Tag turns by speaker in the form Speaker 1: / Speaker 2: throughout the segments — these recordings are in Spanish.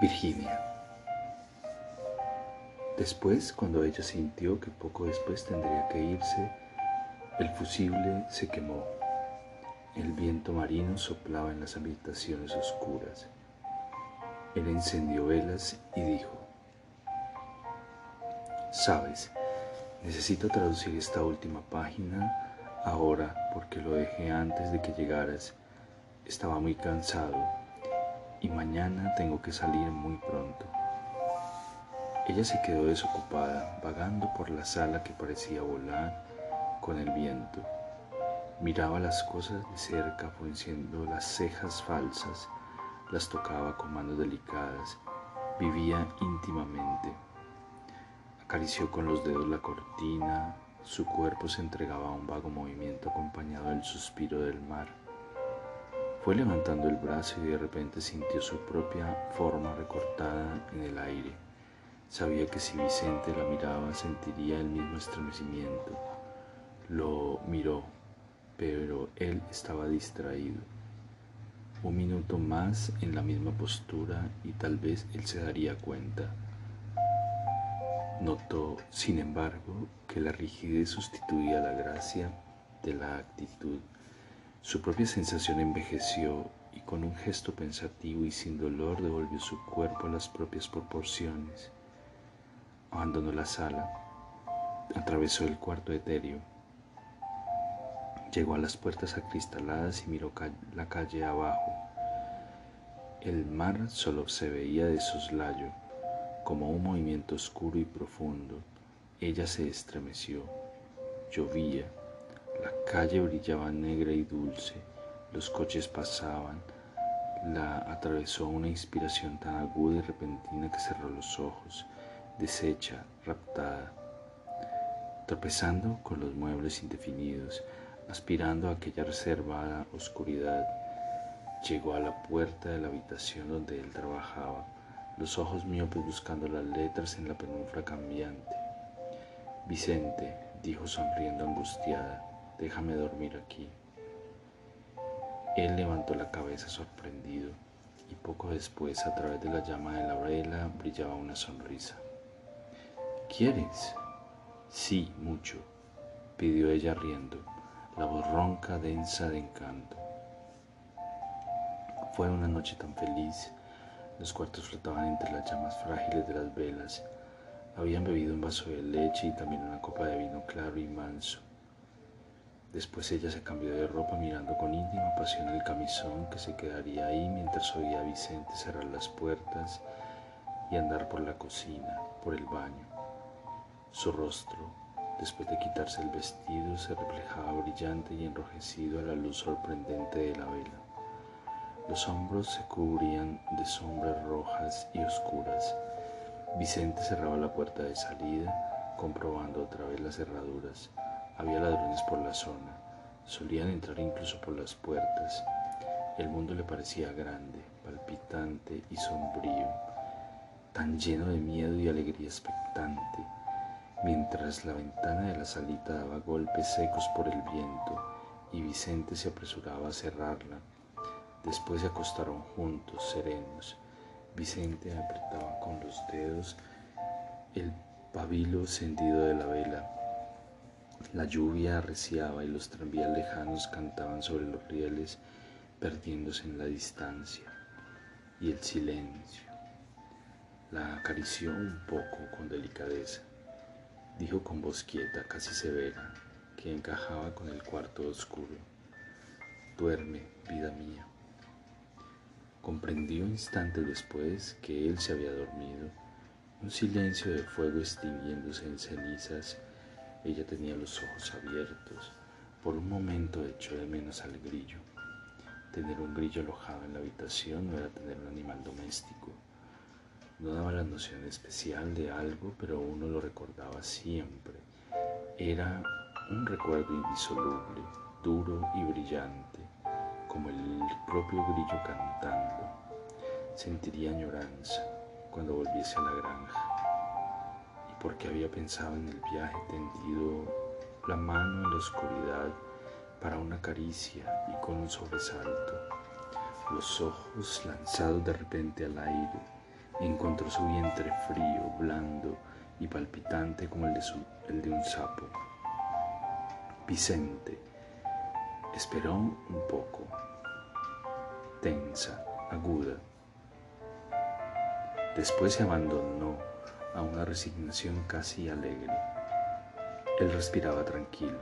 Speaker 1: Virginia. Después, cuando ella sintió que poco después tendría que irse, el fusible se quemó. El viento marino soplaba en las habitaciones oscuras. Él encendió velas y dijo, Sabes, necesito traducir esta última página ahora porque lo dejé antes de que llegaras. Estaba muy cansado y mañana tengo que salir muy pronto. Ella se quedó desocupada, vagando por la sala que parecía volar con el viento. Miraba las cosas de cerca, frunciendo las cejas falsas, las tocaba con manos delicadas, vivía íntimamente. Acarició con los dedos la cortina, su cuerpo se entregaba a un vago movimiento acompañado del suspiro del mar. Fue levantando el brazo y de repente sintió su propia forma recortada en el aire. Sabía que si Vicente la miraba sentiría el mismo estremecimiento. Lo miró, pero él estaba distraído. Un minuto más en la misma postura y tal vez él se daría cuenta. Notó, sin embargo, que la rigidez sustituía la gracia de la actitud su propia sensación envejeció y con un gesto pensativo y sin dolor devolvió su cuerpo a las propias proporciones. Abandonó la sala, atravesó el cuarto etéreo, llegó a las puertas acristaladas y miró la calle abajo. El mar solo se veía de soslayo, como un movimiento oscuro y profundo. Ella se estremeció. Llovía. La calle brillaba negra y dulce, los coches pasaban, la atravesó una inspiración tan aguda y repentina que cerró los ojos, deshecha, raptada, tropezando con los muebles indefinidos, aspirando a aquella reservada oscuridad. Llegó a la puerta de la habitación donde él trabajaba, los ojos miopes buscando las letras en la penumbra cambiante. Vicente, dijo sonriendo angustiada, déjame dormir aquí. Él levantó la cabeza sorprendido y poco después a través de la llama de la vela brillaba una sonrisa. ¿Quieres? Sí, mucho, pidió ella riendo, la voz ronca, densa de encanto. Fue una noche tan feliz, los cuartos flotaban entre las llamas frágiles de las velas, habían bebido un vaso de leche y también una copa de vino claro y manso. Después ella se cambió de ropa mirando con íntima pasión el camisón que se quedaría ahí mientras oía a Vicente cerrar las puertas y andar por la cocina, por el baño. Su rostro, después de quitarse el vestido, se reflejaba brillante y enrojecido a la luz sorprendente de la vela. Los hombros se cubrían de sombras rojas y oscuras. Vicente cerraba la puerta de salida, comprobando otra vez las cerraduras. Había ladrones por la zona, solían entrar incluso por las puertas. El mundo le parecía grande, palpitante y sombrío, tan lleno de miedo y alegría expectante, mientras la ventana de la salita daba golpes secos por el viento y Vicente se apresuraba a cerrarla. Después se acostaron juntos, serenos. Vicente apretaba con los dedos el pabilo encendido de la vela la lluvia arreciaba y los tranvías lejanos cantaban sobre los rieles, perdiéndose en la distancia. Y el silencio. La acarició un poco con delicadeza. Dijo con voz quieta, casi severa, que encajaba con el cuarto oscuro. Duerme, vida mía. Comprendió instantes después que él se había dormido, un silencio de fuego extinguiéndose en cenizas ella tenía los ojos abiertos, Por un momento echó de menos al grillo. Tener un grillo alojado en la habitación no era tener un animal doméstico. No daba la noción especial de algo, pero uno lo recordaba siempre. Era un recuerdo indisoluble, duro y brillante, como el propio grillo cantando. Sentiría añoranza cuando volviese a la granja, porque había pensado en el viaje tendido la mano en la oscuridad para una caricia y con un sobresalto. Los ojos lanzados de repente al aire, encontró su vientre frío, blando y palpitante como el de, el de un sapo. Vicente esperó un poco, tensa, aguda. Después se abandonó a una resignación casi alegre. Él respiraba tranquilo.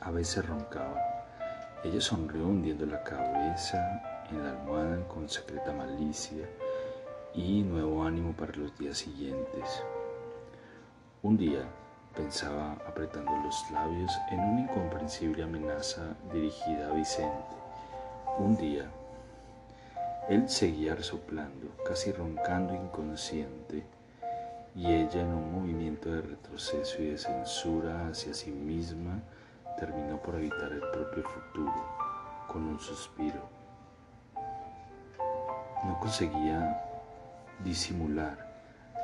Speaker 1: A veces roncaba. Ella sonrió hundiendo la cabeza en la almohada con secreta malicia y nuevo ánimo para los días siguientes. Un día pensaba apretando los labios en una incomprensible amenaza dirigida a Vicente. Un día, él seguía resoplando, casi roncando inconsciente, y ella en un movimiento de retroceso y de censura hacia sí misma terminó por evitar el propio futuro con un suspiro. No conseguía disimular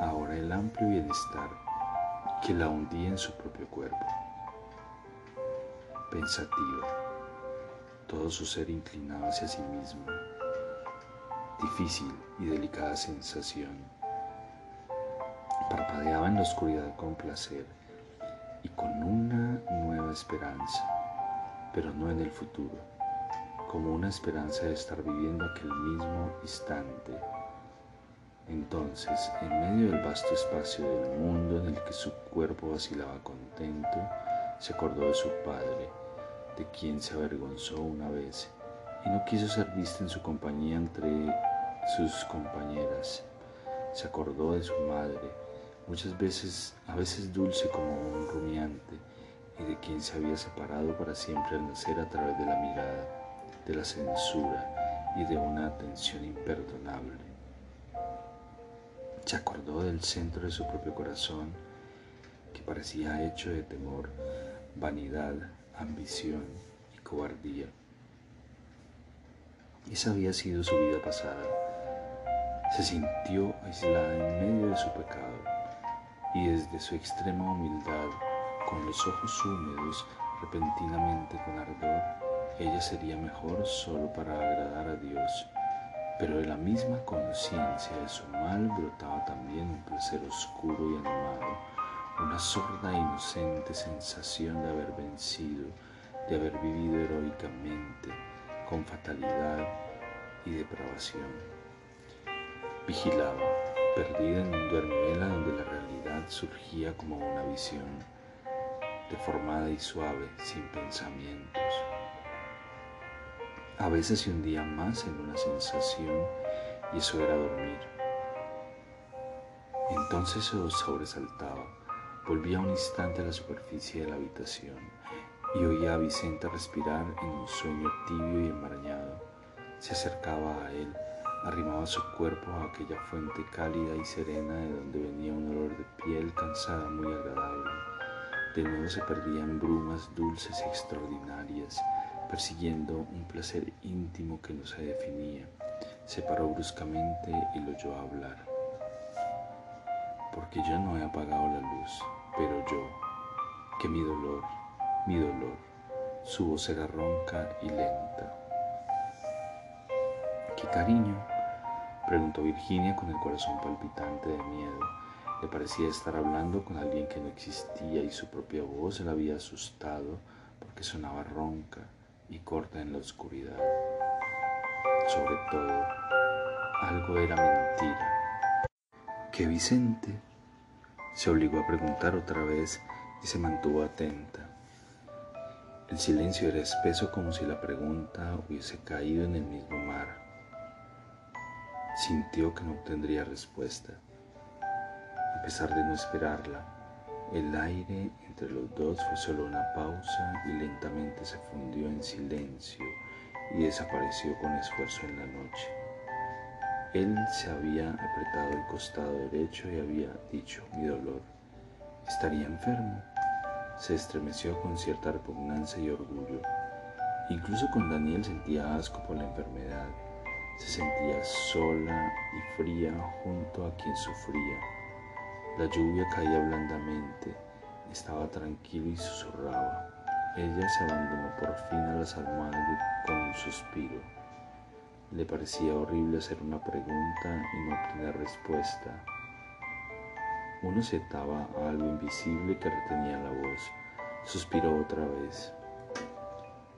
Speaker 1: ahora el amplio bienestar que la hundía en su propio cuerpo. Pensativa, todo su ser inclinado hacia sí misma. Difícil y delicada sensación parpadeaba en la oscuridad con placer y con una nueva esperanza, pero no en el futuro, como una esperanza de estar viviendo aquel mismo instante. Entonces, en medio del vasto espacio del mundo en el que su cuerpo vacilaba contento, se acordó de su padre, de quien se avergonzó una vez y no quiso ser vista en su compañía entre sus compañeras. Se acordó de su madre, muchas veces, a veces dulce como un rumiante, y de quien se había separado para siempre al nacer a través de la mirada, de la censura y de una atención imperdonable. Se acordó del centro de su propio corazón, que parecía hecho de temor, vanidad, ambición y cobardía. Esa había sido su vida pasada. Se sintió aislada en medio de su pecado y desde su extrema humildad, con los ojos húmedos repentinamente con ardor, ella sería mejor solo para agradar a Dios. Pero de la misma conciencia de su mal brotaba también un placer oscuro y animado, una sorda e inocente sensación de haber vencido, de haber vivido heroicamente, con fatalidad y depravación. Vigilaba, perdida en un duermela donde la realidad surgía como una visión, deformada y suave, sin pensamientos. A veces se hundía más en una sensación y eso era dormir. Entonces se sobresaltaba, volvía un instante a la superficie de la habitación y oía a Vicente respirar en un sueño tibio y enmarañado. Se acercaba a él Arrimaba su cuerpo a aquella fuente cálida y serena de donde venía un olor de piel cansada muy agradable. De nuevo se perdía en brumas dulces y extraordinarias, persiguiendo un placer íntimo que no se definía. Se paró bruscamente y lo oyó hablar. Porque yo no he apagado la luz, pero yo, que mi dolor, mi dolor, su voz era ronca y lenta. ¿Qué cariño? Preguntó Virginia con el corazón palpitante de miedo. Le parecía estar hablando con alguien que no existía y su propia voz la había asustado porque sonaba ronca y corta en la oscuridad. Sobre todo, algo era mentira. ¿Que Vicente? Se obligó a preguntar otra vez y se mantuvo atenta. El silencio era espeso como si la pregunta hubiese caído en el mismo mar sintió que no obtendría respuesta. A pesar de no esperarla, El aire entre los dos fue solo una pausa y lentamente se fundió en silencio y desapareció con esfuerzo en la noche. Él se había apretado el costado derecho y había dicho, mi dolor, estaría enfermo. Se estremeció con cierta repugnancia y orgullo. Incluso con Daniel sentía asco por la enfermedad. Se sentía sola y fría junto a quien sufría. La lluvia caía blandamente, estaba tranquilo y susurraba. Ella se abandonó por fin a las almohadas con un suspiro. Le parecía horrible hacer una pregunta y no obtener respuesta. Uno se ataba a algo invisible que retenía la voz. Suspiró otra vez.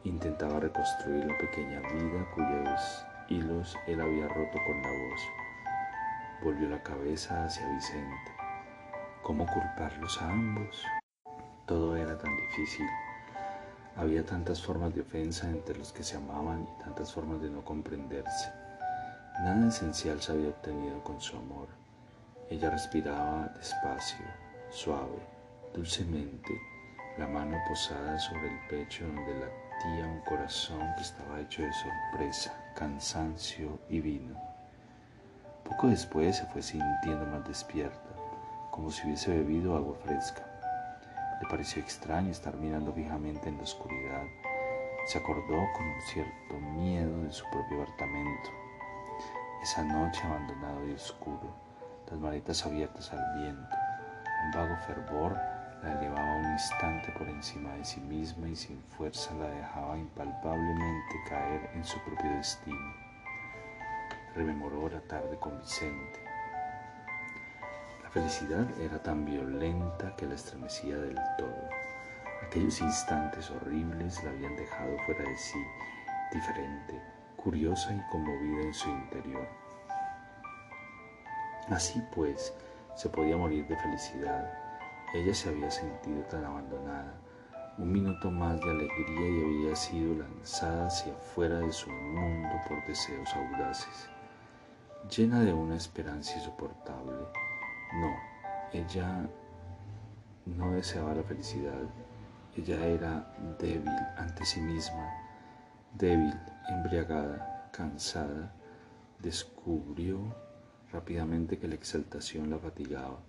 Speaker 1: Intentaba reconstruir la pequeña vida cuyos hilos él había roto con la voz. Volvió la cabeza hacia Vicente. ¿Cómo culparlos a ambos? Todo era tan difícil. Había tantas formas de ofensa entre los que se amaban y tantas formas de no comprenderse. Nada esencial se había obtenido con su amor. Ella respiraba despacio, suave, dulcemente, la mano posada sobre el pecho donde un corazón que estaba hecho de sorpresa, cansancio y vino. Poco después se fue sintiendo más despierta, como si hubiese bebido agua fresca. Le pareció extraño estar mirando fijamente en la oscuridad. Se acordó con un cierto miedo de su propio apartamento. Esa noche abandonado y oscuro, las maletas abiertas al viento, un vago fervor la elevaba un instante por encima de sí misma y sin fuerza la dejaba impalpablemente caer en su propio destino. Rememoró la tarde con Vicente, felicidad era tan violenta que la estremecía del todo. Aquellos instantes horribles la habían dejado fuera de sí, diferente, curiosa y conmovida en su interior. Así pues, se podía morir de felicidad. Ella se había sentido tan abandonada. Un minuto más de alegría y había sido lanzada hacia afuera de su mundo por deseos audaces, llena de una esperanza insoportable no, ella no deseaba la felicidad. Ella era débil ante sí misma, débil, embriagada, cansada. Descubrió rápidamente que la exaltación la fatigaba,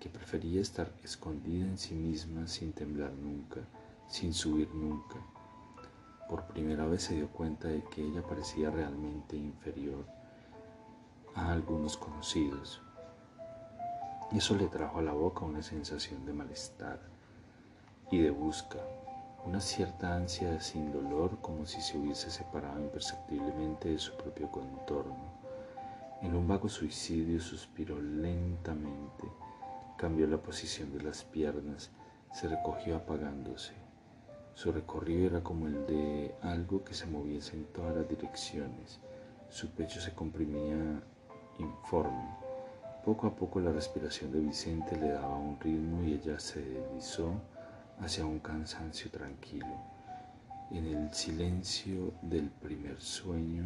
Speaker 1: que prefería estar escondida en sí misma sin temblar nunca, sin subir nunca. Por primera vez se dio cuenta de que ella parecía realmente inferior a algunos conocidos y eso le trajo a la boca una sensación de malestar y de busca, una cierta ansia sin dolor como si se hubiese separado imperceptiblemente de su propio contorno. En un vago suicidio suspiró lentamente, cambió la posición de las piernas, se recogió apagándose. Su recorrido era como el de algo que se moviese en todas las direcciones. Su pecho se comprimía informe poco a poco la respiración de Vicente le daba un ritmo y ella se deslizó hacia un cansancio tranquilo. En el silencio del primer sueño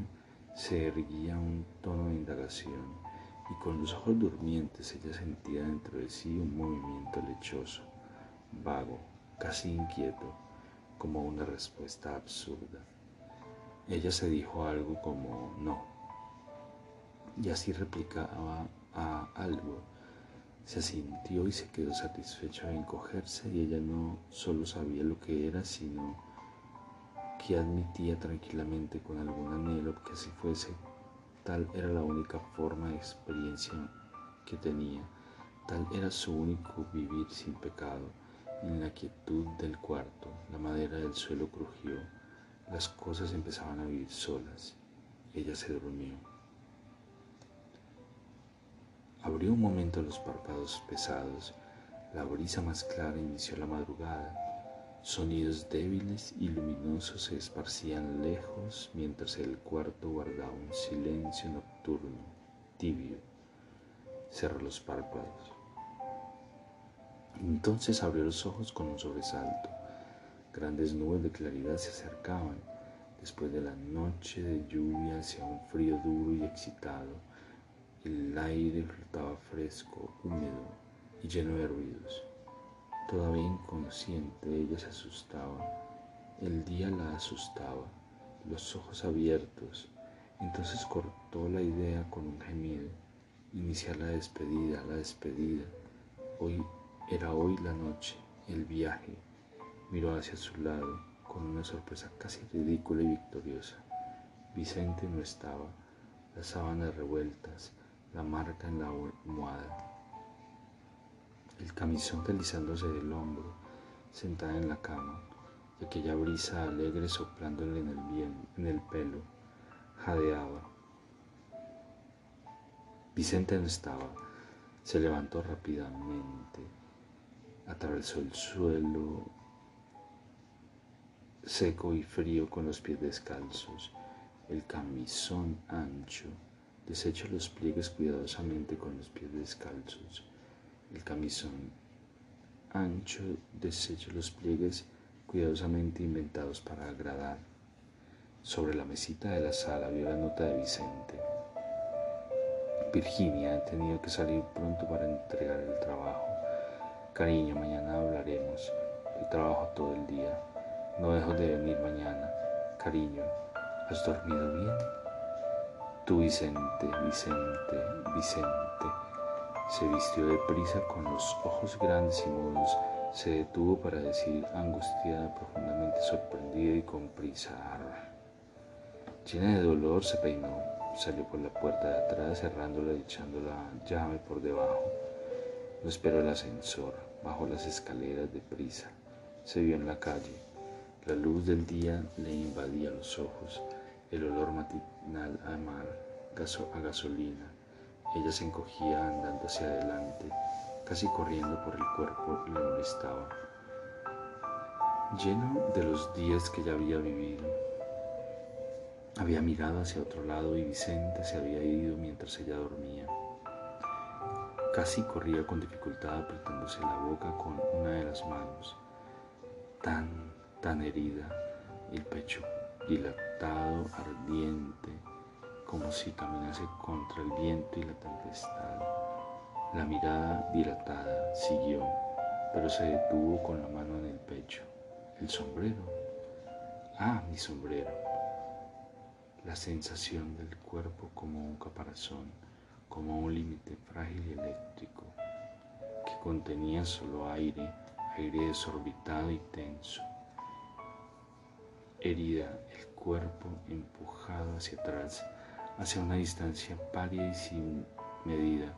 Speaker 1: se erguía un tono de indagación y con los ojos durmientes ella sentía dentro de sí un movimiento lechoso, vago, casi inquieto, como una respuesta absurda. Ella se dijo algo como no, y así replicaba a algo. Se asintió y se quedó satisfecha de encogerse y ella no solo sabía lo que era, sino que admitía tranquilamente con algún anhelo que así fuese. Tal era la única forma de experiencia que tenía, tal era su único vivir sin pecado. En la quietud del cuarto, la madera del suelo crujió, las cosas empezaban a vivir solas. Ella se durmió. Abrió un momento los párpados pesados. La brisa más clara inició la madrugada. Sonidos débiles y luminosos se esparcían lejos mientras el cuarto guardaba un silencio nocturno, tibio. Cerró los párpados. Entonces abrió los ojos con un sobresalto. Grandes nubes de claridad se acercaban después de la noche de lluvia hacia un frío duro y excitado el aire flotaba fresco, húmedo y lleno de ruidos. Todavía inconsciente, ella se asustaba. El día la asustaba, los ojos abiertos. Entonces cortó la idea con un gemido. Iniciar la despedida, la despedida. Hoy era hoy la noche, el viaje. Miró hacia su lado con una sorpresa casi ridícula y victoriosa. Vicente no estaba, las sábanas revueltas, la marca en la almohada el camisón deslizándose del hombro, sentada en la cama, y aquella brisa alegre soplándole en el, en el pelo, jadeaba. Vicente no estaba, se levantó rápidamente, atravesó el suelo seco y frío con los pies descalzos, el camisón ancho, deshecho los pliegues cuidadosamente con los pies descalzos el camisón ancho, deshecho los pliegues cuidadosamente inventados para agradar. Sobre la mesita de la sala vio la nota de Vicente. Virginia ha tenido que salir pronto para entregar el trabajo. Cariño, mañana hablaremos. Hoy trabajo todo el día. No dejo de venir mañana. Cariño, ¿has dormido bien? Tú, Vicente, Vicente, Vicente. Se vistió de prisa con los ojos grandes y mudos, se detuvo para decir, angustiada, profundamente sorprendida y con prisa. Llena de dolor se peinó, salió por la puerta de atrás cerrándola y echando la llave por debajo. No esperó el ascensor, bajó las escaleras de prisa. Se vio en la calle. La luz del día le invadía los ojos, el olor matinal a mar, a gasolina, ella se encogía andando hacia adelante, casi corriendo por el cuerpo, le molestaba. Lleno de los días que ya había vivido, había mirado hacia otro lado y Vicente se había ido mientras ella dormía. Casi corría con dificultad apretándose la boca con una de las manos, tan, tan herida, el pecho dilatado, ardiente, como si caminase contra el viento y la tempestad. La mirada dilatada siguió, pero se detuvo con la mano en el pecho. El sombrero. Ah, mi sombrero. La sensación del cuerpo como un caparazón, como un límite frágil y eléctrico, que contenía solo aire, aire desorbitado y tenso. Herida, el cuerpo empujado hacia atrás hacia una distancia pálida y sin medida.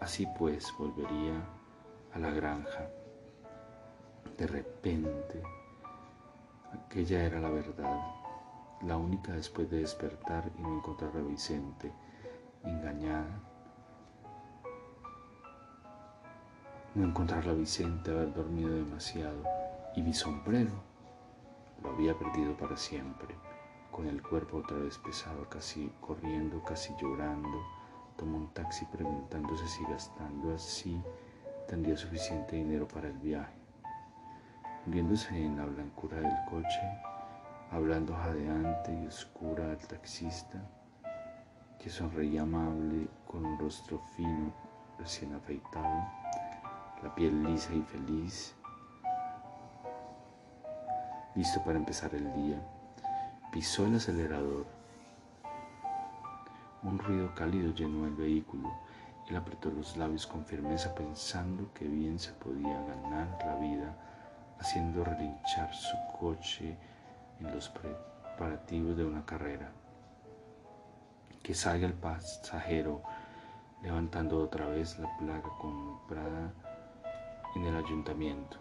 Speaker 1: Así pues volvería a la granja. De repente, aquella era la verdad, la única después de despertar y no encontrar a Vicente, engañada. No encontrar a Vicente, haber dormido demasiado y mi sombrero lo había perdido para siempre con el cuerpo otra vez pesado, casi corriendo, casi llorando, tomó un taxi preguntándose si gastando así tendría suficiente dinero para el viaje. Viéndose en la blancura del coche, hablando jadeante y oscura al taxista, que sonreía amable con un rostro fino, recién afeitado, la piel lisa y feliz, listo para empezar el día. Pisó el acelerador. Un ruido cálido llenó el vehículo. Él apretó los labios con firmeza pensando que bien se podía ganar la vida haciendo relinchar su coche en los preparativos de una carrera. Que salga el pasajero levantando otra vez la placa comprada en el ayuntamiento.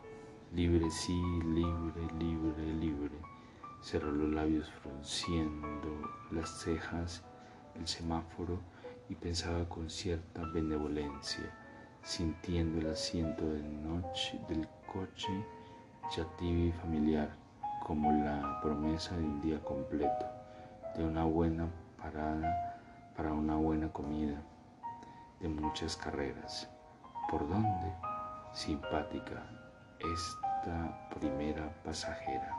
Speaker 1: Libre, sí, libre, libre, libre. Cerró los labios frunciendo las cejas el semáforo y pensaba con cierta benevolencia, sintiendo el asiento noche, del coche ya tibio y familiar, como la promesa de un día completo, de una buena parada para una buena comida, de muchas carreras. ¿Por dónde? Simpática, esta primera pasajera.